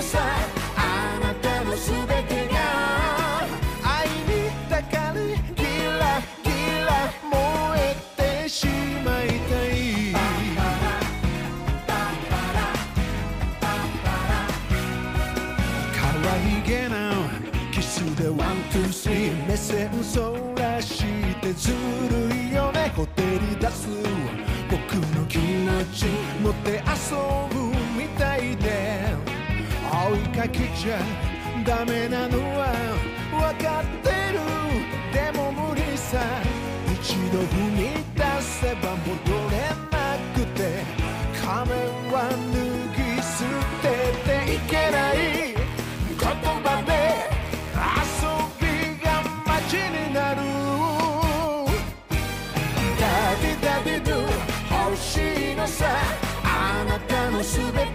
のさあなたのすべてが。愛に抱かれギラギラ燃えてしまいたい。可愛げなキスで one two three。目線そらしてずるいよね。ほてり出す僕の気持ち乗って遊ぶ。追いかけちゃダメなのは分かってるでも無理さ一度踏み出せば戻れなくて仮面は脱ぎ捨てていけない言葉で遊びが待ちになるダディダディドゥ欲しいのさあなたのすべて。